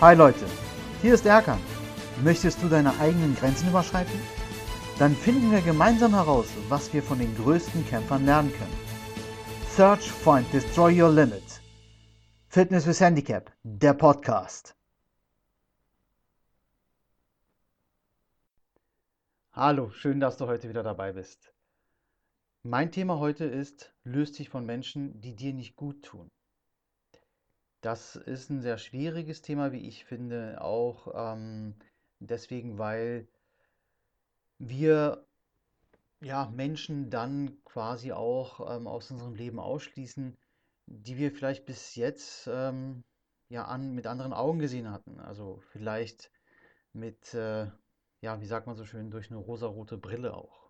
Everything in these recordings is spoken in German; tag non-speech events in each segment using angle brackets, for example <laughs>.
Hi Leute, hier ist Erkan. Möchtest du deine eigenen Grenzen überschreiten? Dann finden wir gemeinsam heraus, was wir von den größten Kämpfern lernen können. Search, Find, Destroy Your Limit. Fitness with Handicap, der Podcast. Hallo, schön, dass du heute wieder dabei bist. Mein Thema heute ist, löst dich von Menschen, die dir nicht gut tun. Das ist ein sehr schwieriges Thema, wie ich finde, auch ähm, deswegen, weil wir ja, Menschen dann quasi auch ähm, aus unserem Leben ausschließen, die wir vielleicht bis jetzt ähm, ja an, mit anderen Augen gesehen hatten. Also vielleicht mit, äh, ja, wie sagt man so schön, durch eine rosarote Brille auch.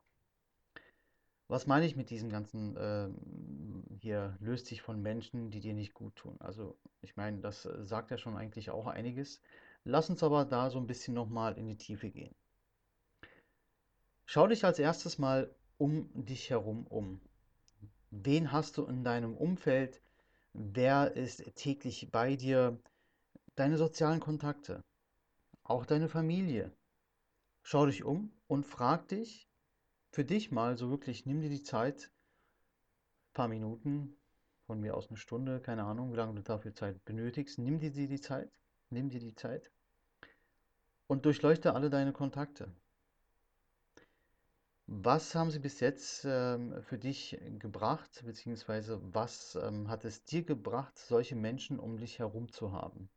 Was meine ich mit diesem ganzen, ähm, hier löst sich von Menschen, die dir nicht gut tun? Also ich meine, das äh, sagt ja schon eigentlich auch einiges. Lass uns aber da so ein bisschen nochmal in die Tiefe gehen. Schau dich als erstes mal um dich herum um. Wen hast du in deinem Umfeld? Wer ist täglich bei dir? Deine sozialen Kontakte, auch deine Familie. Schau dich um und frag dich, für dich mal so wirklich, nimm dir die Zeit, ein paar Minuten, von mir aus eine Stunde, keine Ahnung, wie lange du dafür Zeit benötigst, nimm dir die Zeit, nimm dir die Zeit und durchleuchte alle deine Kontakte. Was haben sie bis jetzt ähm, für dich gebracht, beziehungsweise was ähm, hat es dir gebracht, solche Menschen um dich herum zu haben?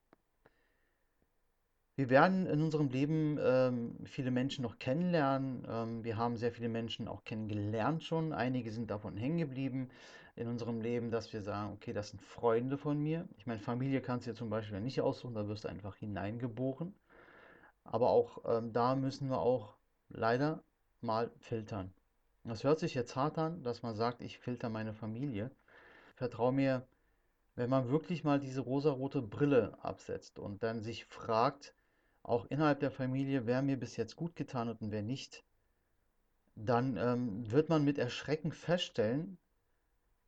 Wir werden in unserem Leben ähm, viele Menschen noch kennenlernen. Ähm, wir haben sehr viele Menschen auch kennengelernt schon. Einige sind davon hängen geblieben in unserem Leben, dass wir sagen, okay, das sind Freunde von mir. Ich meine, Familie kannst du dir zum Beispiel nicht aussuchen, da wirst du einfach hineingeboren. Aber auch ähm, da müssen wir auch leider mal filtern. Das hört sich jetzt hart an, dass man sagt, ich filter meine Familie. Vertrau mir, wenn man wirklich mal diese rosarote Brille absetzt und dann sich fragt, auch innerhalb der Familie, wer mir bis jetzt gut getan hat und wer nicht, dann ähm, wird man mit Erschrecken feststellen,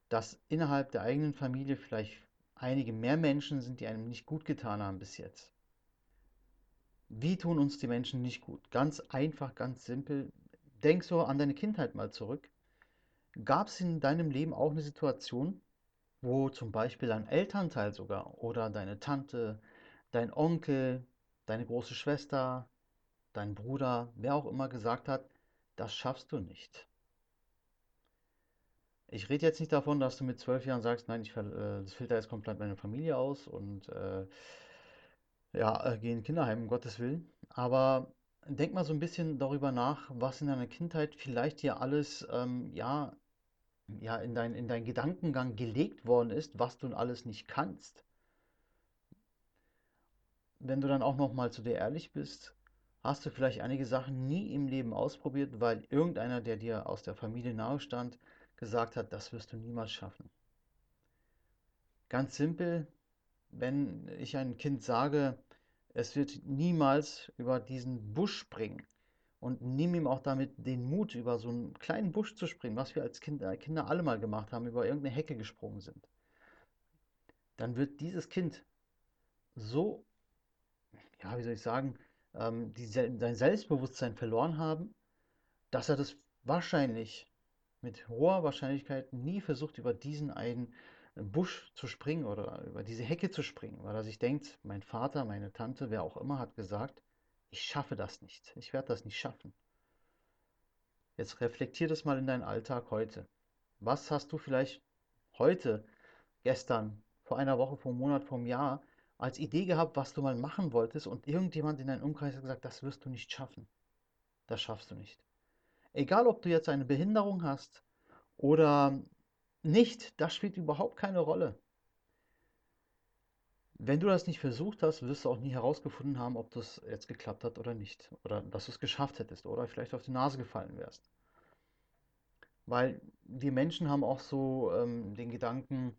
dass innerhalb der eigenen Familie vielleicht einige mehr Menschen sind, die einem nicht gut getan haben bis jetzt. Wie tun uns die Menschen nicht gut? Ganz einfach, ganz simpel. Denk so an deine Kindheit mal zurück. Gab es in deinem Leben auch eine Situation, wo zum Beispiel dein Elternteil sogar oder deine Tante, dein Onkel, deine große Schwester, dein Bruder, wer auch immer gesagt hat, das schaffst du nicht. Ich rede jetzt nicht davon, dass du mit zwölf Jahren sagst, nein, ich äh, das filter jetzt komplett meine Familie aus und äh, ja, äh, geh in Kinderheim, um Gottes Willen. Aber denk mal so ein bisschen darüber nach, was in deiner Kindheit vielleicht dir alles ähm, ja, ja, in dein, in deinen Gedankengang gelegt worden ist, was du alles nicht kannst wenn du dann auch noch mal zu dir ehrlich bist, hast du vielleicht einige Sachen nie im Leben ausprobiert, weil irgendeiner, der dir aus der Familie nahe stand, gesagt hat, das wirst du niemals schaffen. Ganz simpel, wenn ich ein Kind sage, es wird niemals über diesen Busch springen und nimm ihm auch damit den Mut, über so einen kleinen Busch zu springen, was wir als kind, äh, Kinder alle mal gemacht haben, über irgendeine Hecke gesprungen sind, dann wird dieses Kind so ja, wie soll ich sagen, ähm, die, sein Selbstbewusstsein verloren haben, dass er das wahrscheinlich mit hoher Wahrscheinlichkeit nie versucht, über diesen einen Busch zu springen oder über diese Hecke zu springen, weil er sich denkt, mein Vater, meine Tante, wer auch immer hat gesagt, ich schaffe das nicht, ich werde das nicht schaffen. Jetzt reflektier das mal in deinen Alltag heute. Was hast du vielleicht heute, gestern, vor einer Woche, vor einem Monat, vor einem Jahr als Idee gehabt, was du mal machen wolltest und irgendjemand in deinem Umkreis hat gesagt, das wirst du nicht schaffen. Das schaffst du nicht. Egal, ob du jetzt eine Behinderung hast oder nicht, das spielt überhaupt keine Rolle. Wenn du das nicht versucht hast, wirst du auch nie herausgefunden haben, ob das jetzt geklappt hat oder nicht. Oder dass du es geschafft hättest oder vielleicht auf die Nase gefallen wärst. Weil wir Menschen haben auch so ähm, den Gedanken,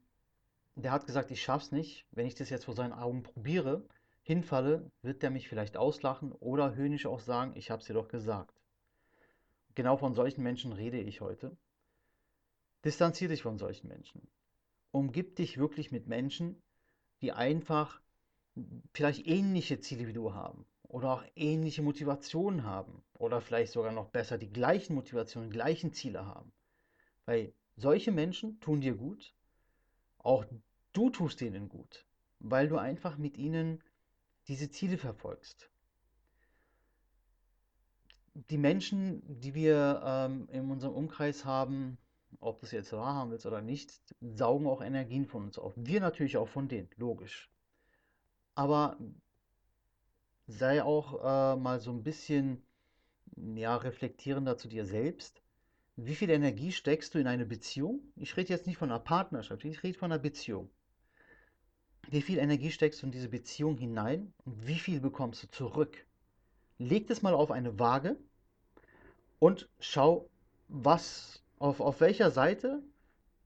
der hat gesagt, ich schaff's nicht. Wenn ich das jetzt vor seinen Augen probiere, hinfalle, wird der mich vielleicht auslachen oder höhnisch auch sagen, ich hab's dir doch gesagt. Genau von solchen Menschen rede ich heute. Distanzier dich von solchen Menschen. Umgib dich wirklich mit Menschen, die einfach vielleicht ähnliche Ziele wie du haben oder auch ähnliche Motivationen haben oder vielleicht sogar noch besser die gleichen Motivationen, die gleichen Ziele haben. Weil solche Menschen tun dir gut, auch du tust denen gut, weil du einfach mit ihnen diese Ziele verfolgst. Die Menschen, die wir ähm, in unserem Umkreis haben, ob du es jetzt wahrhaben willst oder nicht, saugen auch Energien von uns auf. Wir natürlich auch von denen, logisch. Aber sei auch äh, mal so ein bisschen ja, reflektierender zu dir selbst. Wie viel Energie steckst du in eine Beziehung? Ich rede jetzt nicht von einer Partnerschaft, ich rede von einer Beziehung. Wie viel Energie steckst du in diese Beziehung hinein und wie viel bekommst du zurück? Leg das mal auf eine Waage und schau, was auf, auf welcher Seite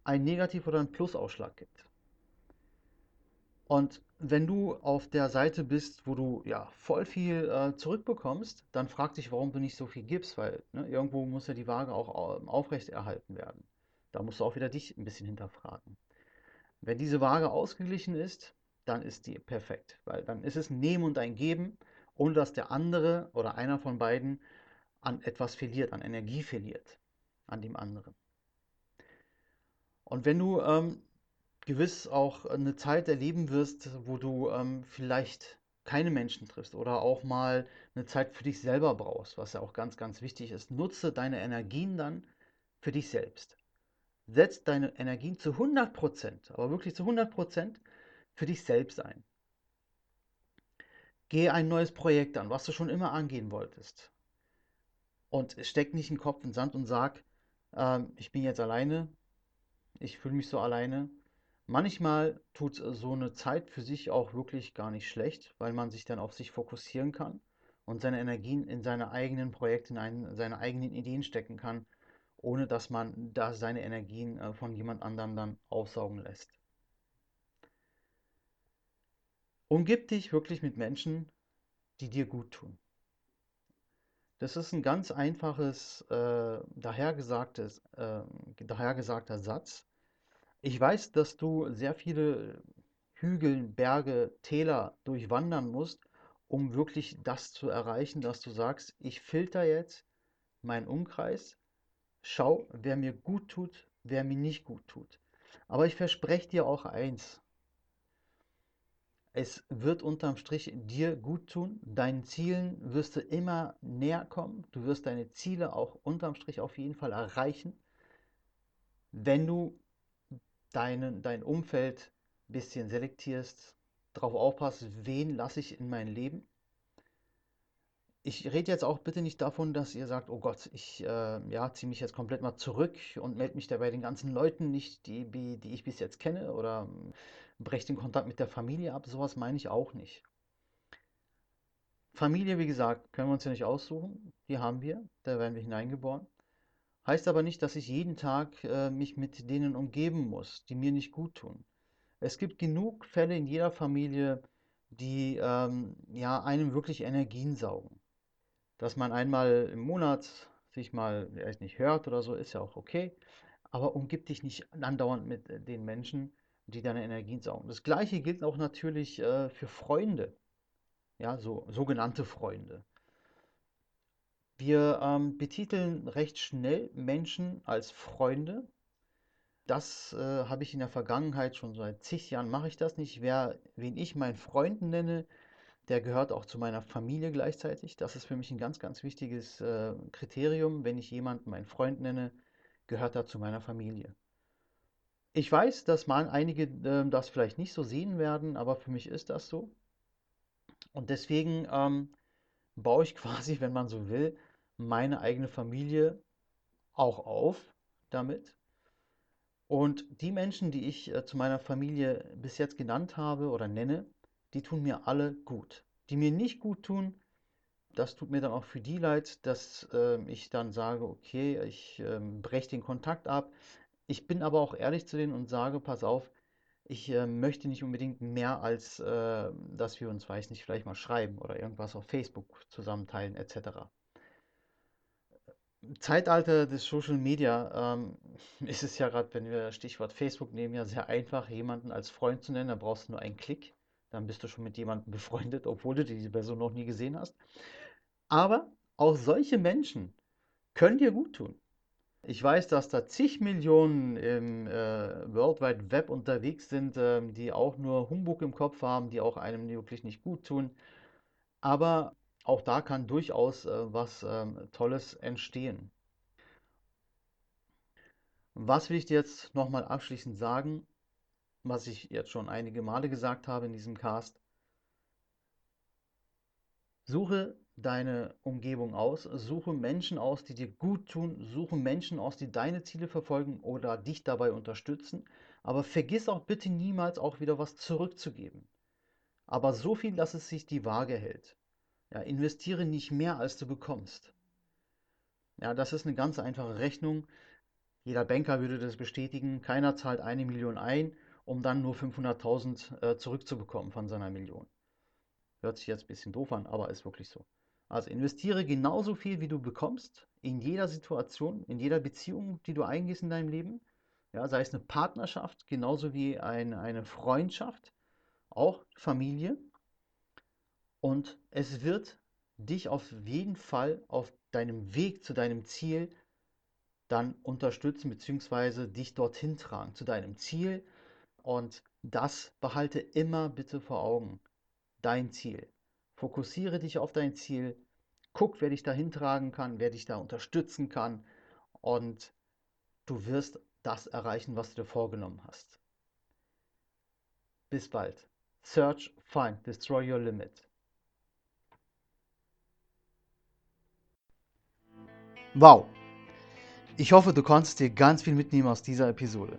ein Negativ- oder ein Plusausschlag gibt. Und wenn du auf der Seite bist, wo du ja voll viel äh, zurückbekommst, dann frag dich, warum du nicht so viel gibst, weil ne, irgendwo muss ja die Waage auch äh, aufrechterhalten werden. Da musst du auch wieder dich ein bisschen hinterfragen. Wenn diese Waage ausgeglichen ist, dann ist die perfekt, weil dann ist es ein Nehmen und ein Geben, ohne dass der andere oder einer von beiden an etwas verliert, an Energie verliert, an dem anderen. Und wenn du ähm, gewiss auch eine Zeit erleben wirst, wo du ähm, vielleicht keine Menschen triffst oder auch mal eine Zeit für dich selber brauchst, was ja auch ganz, ganz wichtig ist. Nutze deine Energien dann für dich selbst. Setz deine Energien zu 100%, aber wirklich zu 100% für dich selbst ein. Gehe ein neues Projekt an, was du schon immer angehen wolltest. Und steck nicht den Kopf in den Sand und sag, äh, ich bin jetzt alleine, ich fühle mich so alleine. Manchmal tut so eine Zeit für sich auch wirklich gar nicht schlecht, weil man sich dann auf sich fokussieren kann und seine Energien in seine eigenen Projekte, in einen, seine eigenen Ideen stecken kann, ohne dass man da seine Energien äh, von jemand anderem dann aufsaugen lässt. Umgib dich wirklich mit Menschen, die dir gut tun. Das ist ein ganz einfaches, äh, dahergesagtes, äh, dahergesagter Satz. Ich weiß, dass du sehr viele Hügel, Berge, Täler durchwandern musst, um wirklich das zu erreichen, dass du sagst, ich filter jetzt meinen Umkreis, schau, wer mir gut tut, wer mir nicht gut tut. Aber ich verspreche dir auch eins, es wird unterm Strich dir gut tun. Deinen Zielen wirst du immer näher kommen. Du wirst deine Ziele auch unterm Strich auf jeden Fall erreichen, wenn du deinen, dein Umfeld ein bisschen selektierst, darauf aufpasst, wen lasse ich in mein Leben. Ich rede jetzt auch bitte nicht davon, dass ihr sagt, oh Gott, ich äh, ja, ziehe mich jetzt komplett mal zurück und melde mich dabei den ganzen Leuten nicht, die, die ich bis jetzt kenne oder breche den Kontakt mit der Familie ab. Sowas meine ich auch nicht. Familie, wie gesagt, können wir uns ja nicht aussuchen. Die haben wir, da werden wir hineingeboren. Heißt aber nicht, dass ich jeden Tag äh, mich mit denen umgeben muss, die mir nicht gut tun. Es gibt genug Fälle in jeder Familie, die ähm, ja einem wirklich Energien saugen. Dass man einmal im Monat sich mal vielleicht nicht hört oder so, ist ja auch okay. Aber umgib dich nicht andauernd mit äh, den Menschen, die deine Energien saugen. Das gleiche gilt auch natürlich äh, für Freunde, ja, so sogenannte Freunde. Wir ähm, betiteln recht schnell Menschen als Freunde. Das äh, habe ich in der Vergangenheit schon seit zig Jahren mache ich das nicht. Wer, wen ich meinen Freund nenne, der gehört auch zu meiner Familie gleichzeitig. Das ist für mich ein ganz, ganz wichtiges äh, Kriterium. Wenn ich jemanden meinen Freund nenne, gehört er zu meiner Familie. Ich weiß, dass man einige äh, das vielleicht nicht so sehen werden, aber für mich ist das so. Und deswegen ähm, baue ich <laughs> quasi, wenn man so will, meine eigene Familie auch auf damit. Und die Menschen, die ich äh, zu meiner Familie bis jetzt genannt habe oder nenne, die tun mir alle gut. Die mir nicht gut tun, das tut mir dann auch für die leid, dass äh, ich dann sage, okay, ich äh, breche den Kontakt ab, ich bin aber auch ehrlich zu denen und sage, pass auf, ich äh, möchte nicht unbedingt mehr als, äh, dass wir uns, weiß nicht, vielleicht mal schreiben oder irgendwas auf Facebook zusammenteilen etc. Zeitalter des Social Media ähm, <laughs> ist es ja gerade, wenn wir Stichwort Facebook nehmen, ja sehr einfach, jemanden als Freund zu nennen. Da brauchst du nur einen Klick. dann bist du schon mit jemandem befreundet, obwohl du diese Person noch nie gesehen hast. Aber auch solche Menschen können dir gut tun. Ich weiß, dass da zig Millionen im äh, World Wide Web unterwegs sind, äh, die auch nur Humbug im Kopf haben, die auch einem wirklich nicht gut tun. Aber auch da kann durchaus äh, was ähm, Tolles entstehen. Was will ich dir jetzt nochmal abschließend sagen, was ich jetzt schon einige Male gesagt habe in diesem Cast? Suche deine Umgebung aus, suche Menschen aus, die dir gut tun, suche Menschen aus, die deine Ziele verfolgen oder dich dabei unterstützen, aber vergiss auch bitte niemals auch wieder was zurückzugeben. Aber so viel, dass es sich die Waage hält. Ja, investiere nicht mehr, als du bekommst. Ja, das ist eine ganz einfache Rechnung. Jeder Banker würde das bestätigen. Keiner zahlt eine Million ein, um dann nur 500.000 äh, zurückzubekommen von seiner Million. Hört sich jetzt ein bisschen doof an, aber ist wirklich so. Also investiere genauso viel, wie du bekommst, in jeder Situation, in jeder Beziehung, die du eingehst in deinem Leben. Ja, sei es eine Partnerschaft, genauso wie ein, eine Freundschaft, auch Familie. Und es wird dich auf jeden Fall auf deinem Weg zu deinem Ziel dann unterstützen bzw. dich dorthin tragen, zu deinem Ziel. Und das behalte immer bitte vor Augen. Dein Ziel. Fokussiere dich auf dein Ziel. Guck, wer dich dahin tragen kann, wer dich da unterstützen kann. Und du wirst das erreichen, was du dir vorgenommen hast. Bis bald. Search, find, destroy your limit. Wow! Ich hoffe, du konntest dir ganz viel mitnehmen aus dieser Episode.